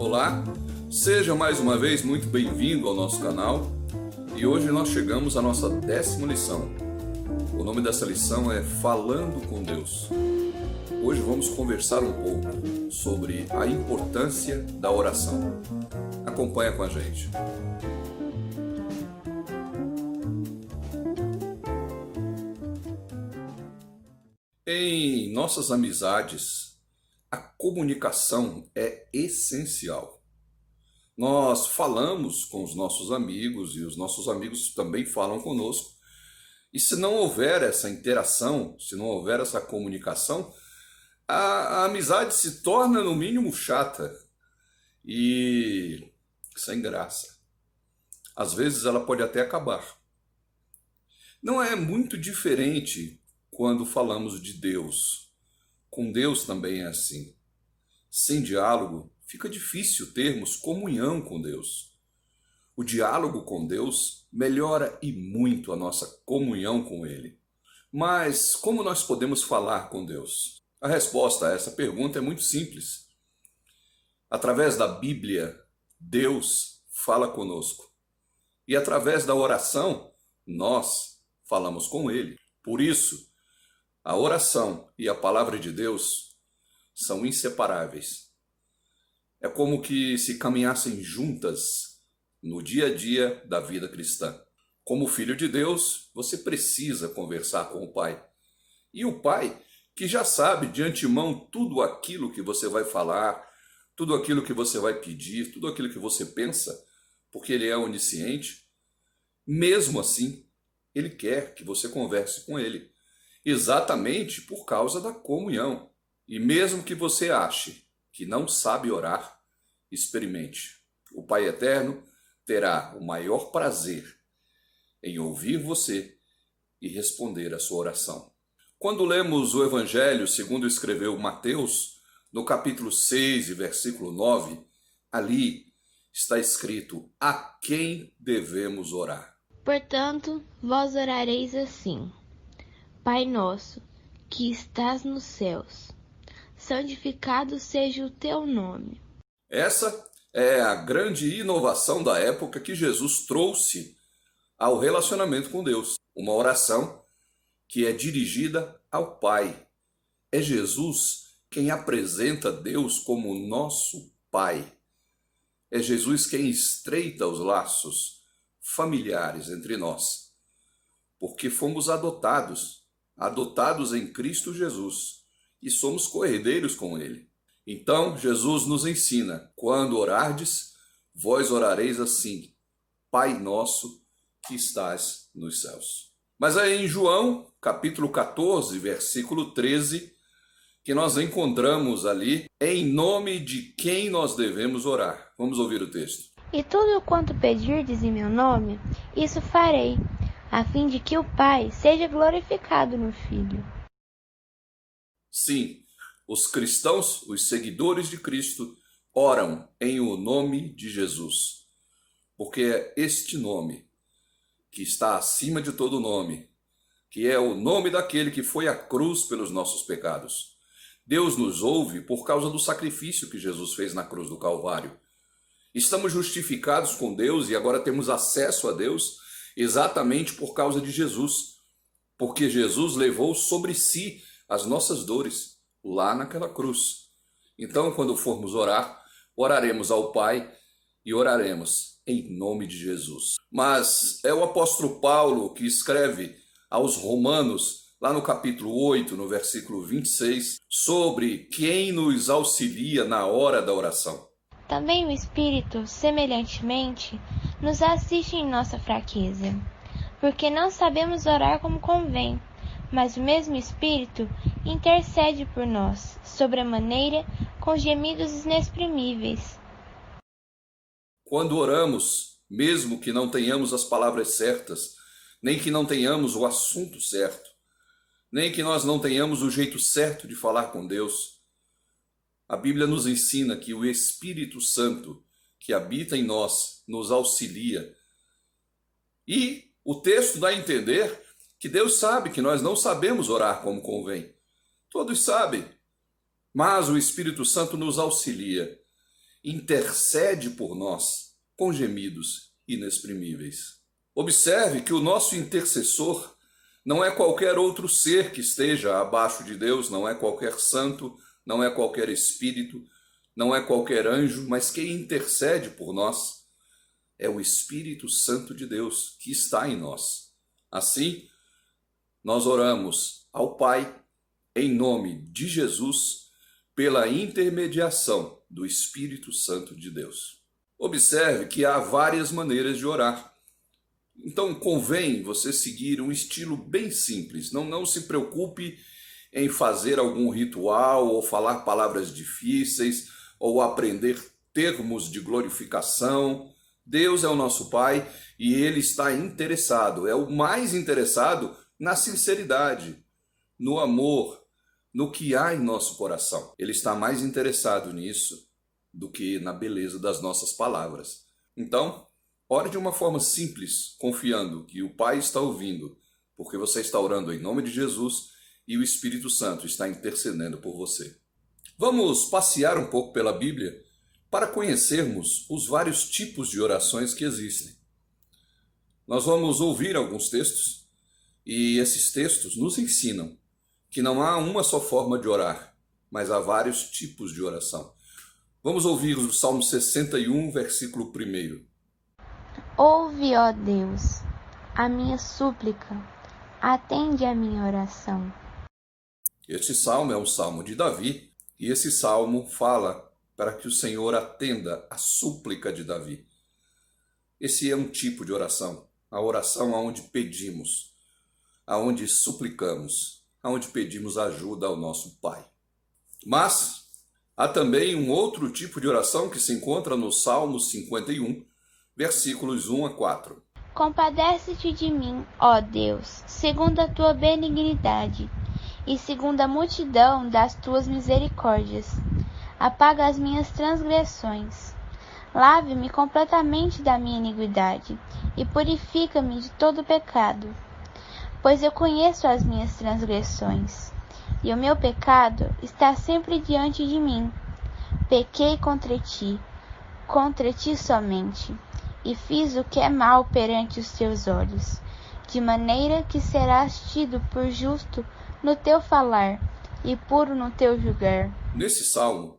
Olá, seja mais uma vez muito bem-vindo ao nosso canal e hoje nós chegamos à nossa décima lição. O nome dessa lição é Falando com Deus. Hoje vamos conversar um pouco sobre a importância da oração. Acompanha com a gente. Em nossas amizades, comunicação é essencial. Nós falamos com os nossos amigos e os nossos amigos também falam conosco. E se não houver essa interação, se não houver essa comunicação, a, a amizade se torna, no mínimo, chata e sem graça. Às vezes ela pode até acabar. Não é muito diferente quando falamos de Deus. Com Deus também é assim. Sem diálogo, fica difícil termos comunhão com Deus. O diálogo com Deus melhora e muito a nossa comunhão com Ele. Mas como nós podemos falar com Deus? A resposta a essa pergunta é muito simples. Através da Bíblia, Deus fala conosco. E através da oração, nós falamos com Ele. Por isso, a oração e a palavra de Deus são inseparáveis. É como que se caminhassem juntas no dia a dia da vida cristã. Como filho de Deus, você precisa conversar com o Pai. E o Pai, que já sabe de antemão tudo aquilo que você vai falar, tudo aquilo que você vai pedir, tudo aquilo que você pensa, porque Ele é onisciente, mesmo assim, Ele quer que você converse com Ele exatamente por causa da comunhão. E mesmo que você ache que não sabe orar, experimente. O Pai Eterno terá o maior prazer em ouvir você e responder a sua oração. Quando lemos o Evangelho segundo escreveu Mateus, no capítulo 6 e versículo 9, ali está escrito a quem devemos orar. Portanto, vós orareis assim: Pai nosso, que estás nos céus, santificado seja o teu nome. Essa é a grande inovação da época que Jesus trouxe ao relacionamento com Deus. Uma oração que é dirigida ao Pai. É Jesus quem apresenta Deus como nosso Pai. É Jesus quem estreita os laços familiares entre nós, porque fomos adotados adotados em Cristo Jesus, e somos coerdeiros com Ele. Então, Jesus nos ensina: quando orardes, vós orareis assim: Pai nosso que estás nos céus. Mas é em João, capítulo 14, versículo 13, que nós encontramos ali em nome de quem nós devemos orar. Vamos ouvir o texto. E tudo quanto pedirdes em meu nome, isso farei, a fim de que o Pai seja glorificado no Filho. Sim, os cristãos, os seguidores de Cristo, oram em o nome de Jesus, porque é este nome que está acima de todo nome, que é o nome daquele que foi à cruz pelos nossos pecados. Deus nos ouve por causa do sacrifício que Jesus fez na cruz do Calvário. Estamos justificados com Deus e agora temos acesso a Deus exatamente por causa de Jesus, porque Jesus levou sobre si as nossas dores lá naquela cruz. Então, quando formos orar, oraremos ao Pai e oraremos em nome de Jesus. Mas é o apóstolo Paulo que escreve aos Romanos, lá no capítulo 8, no versículo 26, sobre quem nos auxilia na hora da oração. Também o Espírito, semelhantemente, nos assiste em nossa fraqueza, porque não sabemos orar como convém, mas o mesmo Espírito intercede por nós, sobre a maneira, com gemidos inexprimíveis. Quando oramos, mesmo que não tenhamos as palavras certas, nem que não tenhamos o assunto certo, nem que nós não tenhamos o jeito certo de falar com Deus, a Bíblia nos ensina que o Espírito Santo que habita em nós nos auxilia. E o texto dá a entender que Deus sabe que nós não sabemos orar como convém. Todos sabem. Mas o Espírito Santo nos auxilia. intercede por nós com gemidos inexprimíveis. Observe que o nosso intercessor não é qualquer outro ser que esteja abaixo de Deus, não é qualquer santo, não é qualquer espírito, não é qualquer anjo, mas quem intercede por nós é o Espírito Santo de Deus que está em nós. Assim, nós oramos ao Pai em nome de Jesus, pela intermediação do Espírito Santo de Deus. Observe que há várias maneiras de orar. Então convém você seguir um estilo bem simples. Não, não se preocupe em fazer algum ritual ou falar palavras difíceis ou aprender termos de glorificação. Deus é o nosso Pai e Ele está interessado, é o mais interessado na sinceridade, no amor, no que há em nosso coração. Ele está mais interessado nisso do que na beleza das nossas palavras. Então, ore de uma forma simples, confiando que o Pai está ouvindo, porque você está orando em nome de Jesus e o Espírito Santo está intercedendo por você. Vamos passear um pouco pela Bíblia para conhecermos os vários tipos de orações que existem. Nós vamos ouvir alguns textos e esses textos nos ensinam que não há uma só forma de orar, mas há vários tipos de oração. Vamos ouvir o Salmo 61, versículo 1. Ouve, ó Deus, a minha súplica, atende a minha oração. Este salmo é um salmo de Davi, e esse salmo fala para que o Senhor atenda a súplica de Davi. Esse é um tipo de oração, a oração aonde pedimos, aonde suplicamos onde pedimos ajuda ao nosso Pai. Mas há também um outro tipo de oração que se encontra no Salmo 51, versículos 1 a 4. Compadece-te de mim, ó Deus, segundo a tua benignidade e segundo a multidão das tuas misericórdias. Apaga as minhas transgressões. Lave-me completamente da minha iniquidade e purifica-me de todo pecado pois eu conheço as minhas transgressões, e o meu pecado está sempre diante de mim. Pequei contra ti, contra ti somente, e fiz o que é mal perante os teus olhos, de maneira que serás tido por justo no teu falar e puro no teu julgar. Nesse salmo,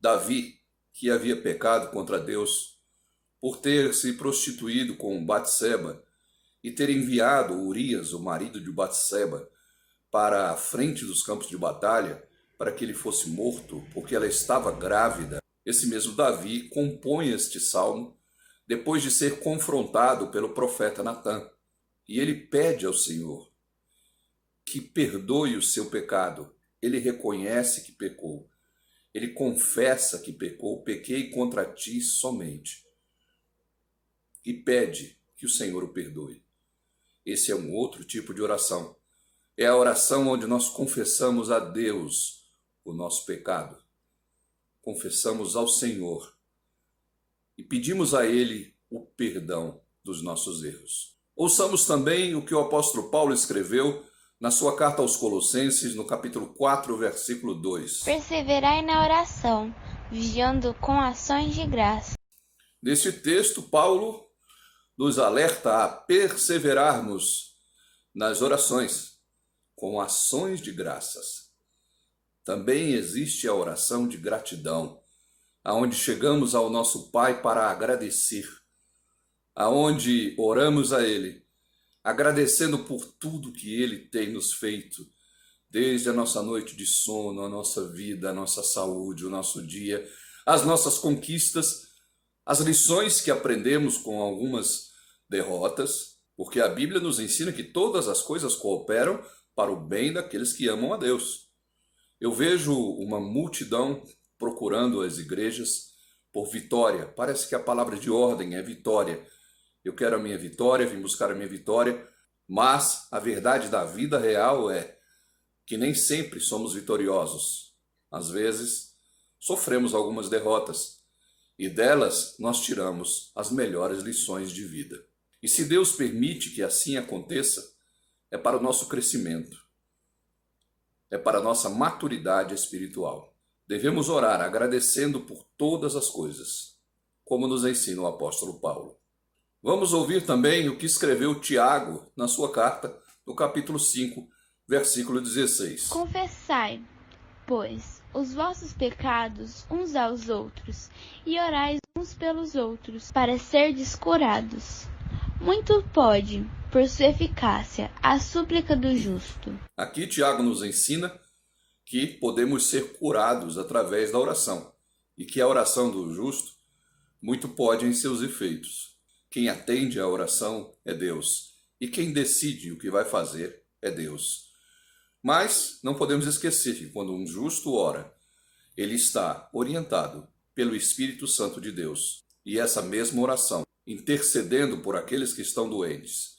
Davi, que havia pecado contra Deus por ter se prostituído com Batseba, e ter enviado Urias, o marido de Batseba, para a frente dos campos de batalha, para que ele fosse morto, porque ela estava grávida. Esse mesmo Davi compõe este salmo depois de ser confrontado pelo profeta Natã. E ele pede ao Senhor que perdoe o seu pecado. Ele reconhece que pecou. Ele confessa que pecou, pequei contra ti somente. E pede que o Senhor o perdoe. Esse é um outro tipo de oração. É a oração onde nós confessamos a Deus o nosso pecado. Confessamos ao Senhor e pedimos a Ele o perdão dos nossos erros. Ouçamos também o que o apóstolo Paulo escreveu na sua carta aos Colossenses, no capítulo 4, versículo 2. Perseverai na oração, vigiando com ações de graça. Nesse texto, Paulo nos alerta a perseverarmos nas orações com ações de graças. Também existe a oração de gratidão, aonde chegamos ao nosso Pai para agradecer, aonde oramos a Ele, agradecendo por tudo que Ele tem nos feito, desde a nossa noite de sono, a nossa vida, a nossa saúde, o nosso dia, as nossas conquistas, as lições que aprendemos com algumas derrotas, porque a Bíblia nos ensina que todas as coisas cooperam para o bem daqueles que amam a Deus. Eu vejo uma multidão procurando as igrejas por vitória. Parece que a palavra de ordem é vitória. Eu quero a minha vitória, vim buscar a minha vitória, mas a verdade da vida real é que nem sempre somos vitoriosos. Às vezes, sofremos algumas derrotas e delas nós tiramos as melhores lições de vida. E se Deus permite que assim aconteça, é para o nosso crescimento, é para a nossa maturidade espiritual. Devemos orar agradecendo por todas as coisas, como nos ensina o apóstolo Paulo. Vamos ouvir também o que escreveu Tiago na sua carta, no capítulo 5, versículo 16. Confessai, pois, os vossos pecados uns aos outros, e orais uns pelos outros, para serdes curados. Muito pode, por sua eficácia, a súplica do justo. Aqui Tiago nos ensina que podemos ser curados através da oração e que a oração do justo muito pode em seus efeitos. Quem atende à oração é Deus e quem decide o que vai fazer é Deus. Mas não podemos esquecer que quando um justo ora, ele está orientado pelo Espírito Santo de Deus. E essa mesma oração, intercedendo por aqueles que estão doentes,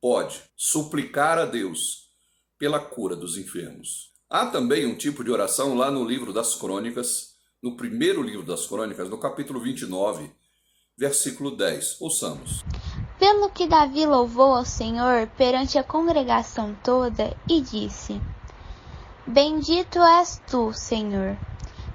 pode suplicar a Deus pela cura dos enfermos. Há também um tipo de oração lá no livro das Crônicas, no primeiro livro das Crônicas, no capítulo 29, versículo 10. Ouçamos. Pelo que Davi louvou ao Senhor perante a congregação toda e disse: Bendito és tu, Senhor,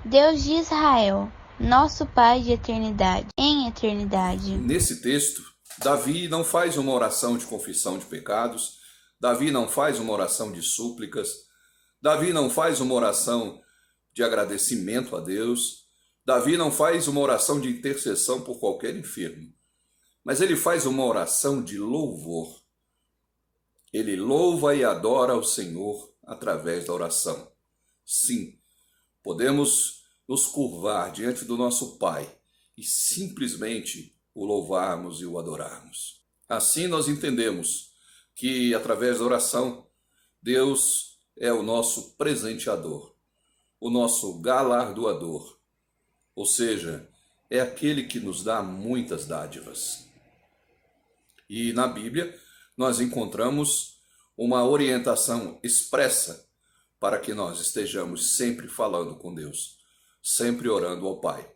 Deus de Israel, nosso Pai de eternidade, em eternidade. Nesse texto, Davi não faz uma oração de confissão de pecados, Davi não faz uma oração de súplicas, Davi não faz uma oração de agradecimento a Deus. Davi não faz uma oração de intercessão por qualquer enfermo. Mas ele faz uma oração de louvor. Ele louva e adora o Senhor através da oração. Sim, podemos nos curvar diante do nosso Pai e simplesmente o louvarmos e o adorarmos. Assim nós entendemos que através da oração Deus é o nosso presenteador, o nosso galardoador, ou seja, é aquele que nos dá muitas dádivas. E na Bíblia nós encontramos uma orientação expressa para que nós estejamos sempre falando com Deus, sempre orando ao Pai.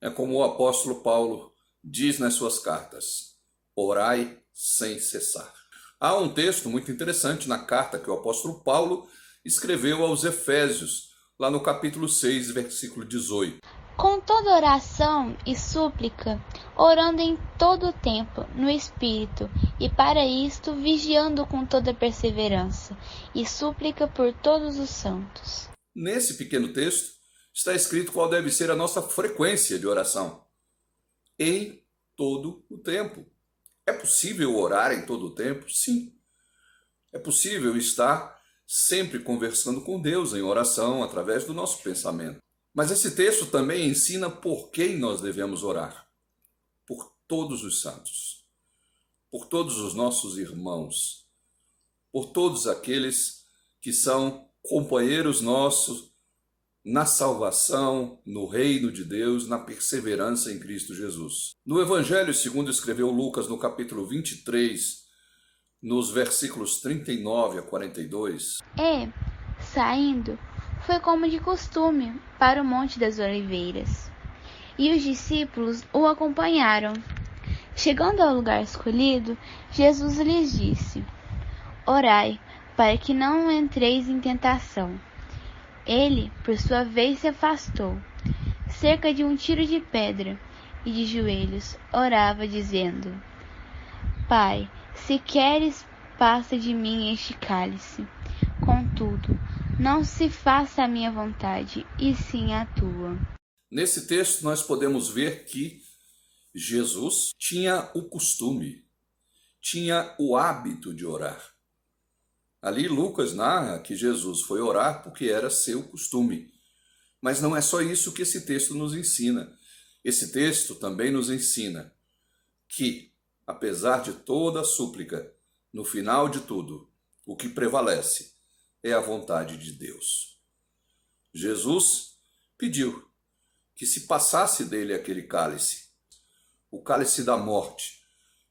É como o apóstolo Paulo diz nas suas cartas: orai sem cessar. Há um texto muito interessante na carta que o apóstolo Paulo escreveu aos Efésios, lá no capítulo 6, versículo 18. Com toda oração e súplica, orando em todo o tempo, no Espírito, e para isto vigiando com toda perseverança e súplica por todos os santos. Nesse pequeno texto está escrito qual deve ser a nossa frequência de oração. Em todo o tempo. É possível orar em todo o tempo? Sim. É possível estar sempre conversando com Deus em oração através do nosso pensamento. Mas esse texto também ensina por quem nós devemos orar. Por todos os santos, por todos os nossos irmãos, por todos aqueles que são companheiros nossos na salvação, no reino de Deus, na perseverança em Cristo Jesus. No Evangelho segundo escreveu Lucas, no capítulo 23, nos versículos 39 a 42. E, saindo, foi como de costume para o Monte das Oliveiras. E os discípulos o acompanharam. Chegando ao lugar escolhido, Jesus lhes disse: Orai, para que não entreis em tentação. Ele, por sua vez, se afastou, cerca de um tiro de pedra, e de joelhos orava, dizendo: Pai, se queres, passa de mim este cálice. Contudo, não se faça a minha vontade, e sim a tua. Nesse texto, nós podemos ver que Jesus tinha o costume, tinha o hábito de orar. Ali Lucas narra que Jesus foi orar porque era seu costume. Mas não é só isso que esse texto nos ensina. Esse texto também nos ensina que, apesar de toda a súplica, no final de tudo, o que prevalece é a vontade de Deus. Jesus pediu que se passasse dele aquele cálice, o cálice da morte,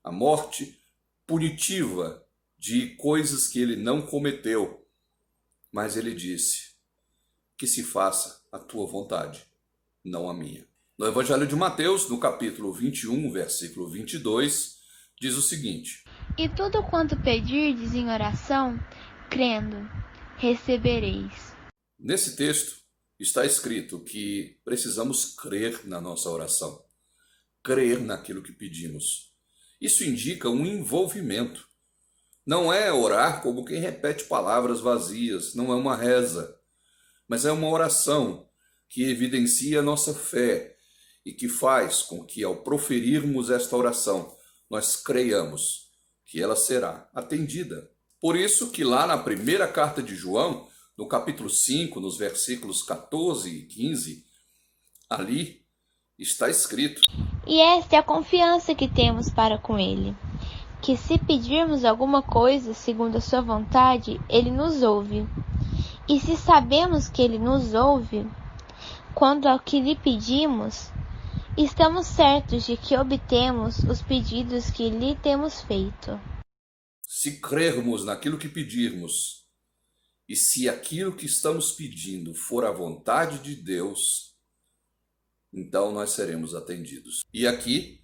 a morte punitiva de coisas que ele não cometeu, mas ele disse: Que se faça a tua vontade, não a minha. No Evangelho de Mateus, no capítulo 21, versículo 22, diz o seguinte: E tudo quanto pedirdes em oração, crendo, recebereis. Nesse texto, está escrito que precisamos crer na nossa oração, crer naquilo que pedimos. Isso indica um envolvimento. Não é orar como quem repete palavras vazias, não é uma reza, mas é uma oração que evidencia a nossa fé e que faz com que, ao proferirmos esta oração, nós creiamos que ela será atendida. Por isso que lá na primeira carta de João, no capítulo 5, nos versículos 14 e 15, ali está escrito: E esta é a confiança que temos para com Ele, que se pedirmos alguma coisa segundo a Sua vontade, Ele nos ouve. E se sabemos que Ele nos ouve, quando ao que lhe pedimos, estamos certos de que obtemos os pedidos que lhe temos feito. Se crermos naquilo que pedirmos, e se aquilo que estamos pedindo for a vontade de Deus, então nós seremos atendidos. E aqui,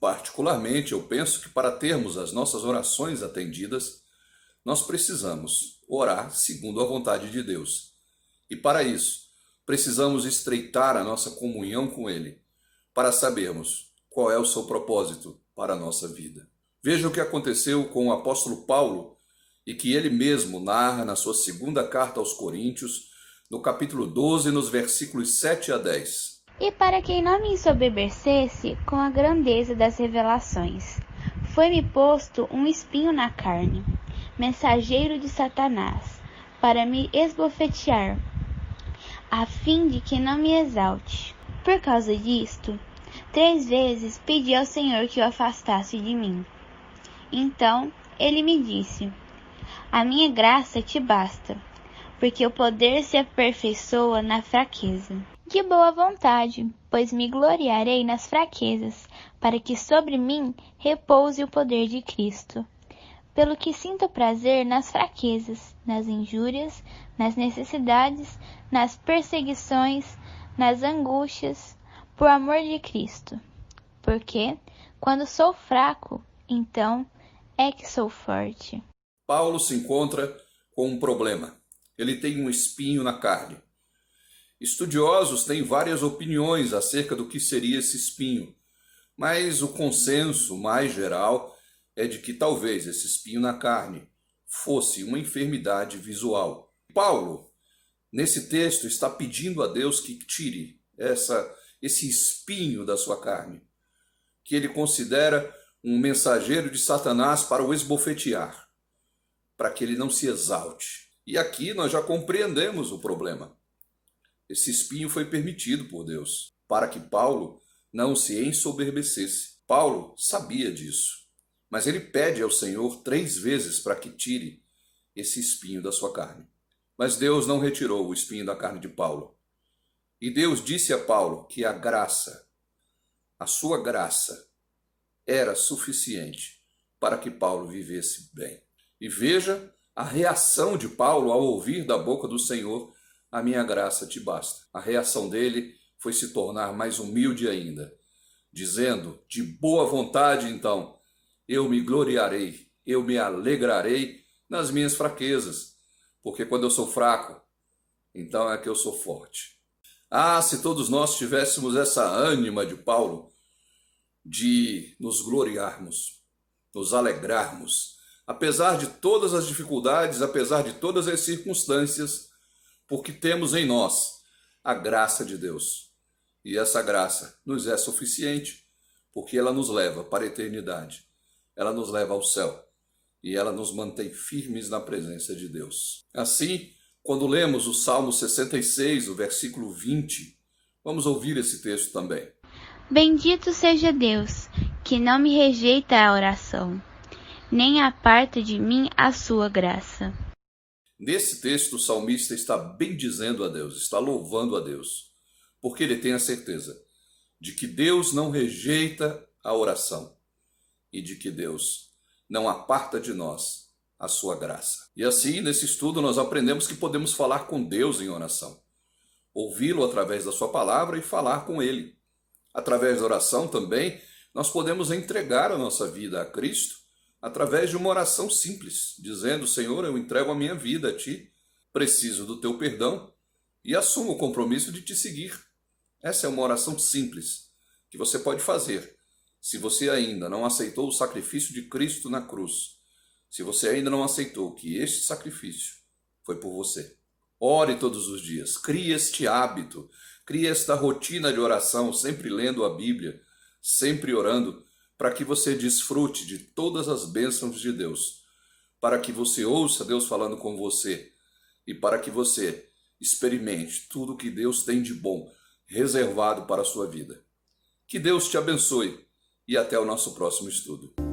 particularmente, eu penso que para termos as nossas orações atendidas, nós precisamos orar segundo a vontade de Deus. E para isso, precisamos estreitar a nossa comunhão com Ele, para sabermos qual é o seu propósito para a nossa vida. Veja o que aconteceu com o apóstolo Paulo e que ele mesmo narra na sua segunda carta aos Coríntios, no capítulo 12, nos versículos 7 a 10. E para quem não me ensoberbecesse com a grandeza das revelações, foi-me posto um espinho na carne, mensageiro de Satanás, para me esbofetear, a fim de que não me exalte. Por causa disto, três vezes pedi ao Senhor que o afastasse de mim. Então ele me disse: A minha graça te basta, porque o poder se aperfeiçoa na fraqueza. De boa vontade, pois me gloriarei nas fraquezas, para que sobre mim repouse o poder de Cristo. Pelo que sinto prazer nas fraquezas, nas injúrias, nas necessidades, nas perseguições, nas angústias, por amor de Cristo. Porque, quando sou fraco, então é que sou forte. Paulo se encontra com um problema. Ele tem um espinho na carne. Estudiosos têm várias opiniões acerca do que seria esse espinho, mas o consenso mais geral é de que talvez esse espinho na carne fosse uma enfermidade visual. Paulo, nesse texto, está pedindo a Deus que tire essa, esse espinho da sua carne, que ele considera um mensageiro de Satanás para o esbofetear, para que ele não se exalte. E aqui nós já compreendemos o problema. Esse espinho foi permitido por Deus, para que Paulo não se ensoberbecesse. Paulo sabia disso, mas ele pede ao Senhor três vezes para que tire esse espinho da sua carne. Mas Deus não retirou o espinho da carne de Paulo. E Deus disse a Paulo que a graça, a sua graça, era suficiente para que Paulo vivesse bem. E veja a reação de Paulo ao ouvir da boca do Senhor: A minha graça te basta. A reação dele foi se tornar mais humilde ainda, dizendo: De boa vontade, então, eu me gloriarei, eu me alegrarei nas minhas fraquezas, porque quando eu sou fraco, então é que eu sou forte. Ah, se todos nós tivéssemos essa ânima de Paulo, de nos gloriarmos, nos alegrarmos, apesar de todas as dificuldades, apesar de todas as circunstâncias, porque temos em nós a graça de Deus. E essa graça nos é suficiente, porque ela nos leva para a eternidade, ela nos leva ao céu e ela nos mantém firmes na presença de Deus. Assim, quando lemos o Salmo 66, o versículo 20, vamos ouvir esse texto também. Bendito seja Deus, que não me rejeita a oração, nem aparta de mim a sua graça. Nesse texto, o salmista está bendizendo a Deus, está louvando a Deus, porque ele tem a certeza de que Deus não rejeita a oração e de que Deus não aparta de nós a sua graça. E assim, nesse estudo, nós aprendemos que podemos falar com Deus em oração, ouvi-lo através da sua palavra e falar com ele. Através da oração também, nós podemos entregar a nossa vida a Cristo através de uma oração simples, dizendo: Senhor, eu entrego a minha vida a Ti, preciso do Teu perdão e assuma o compromisso de te seguir. Essa é uma oração simples que você pode fazer. Se você ainda não aceitou o sacrifício de Cristo na cruz, se você ainda não aceitou que este sacrifício foi por você, ore todos os dias, crie este hábito, crie esta rotina de oração, sempre lendo a Bíblia, sempre orando, para que você desfrute de todas as bênçãos de Deus, para que você ouça Deus falando com você e para que você experimente tudo que Deus tem de bom reservado para a sua vida. Que Deus te abençoe e até o nosso próximo estudo.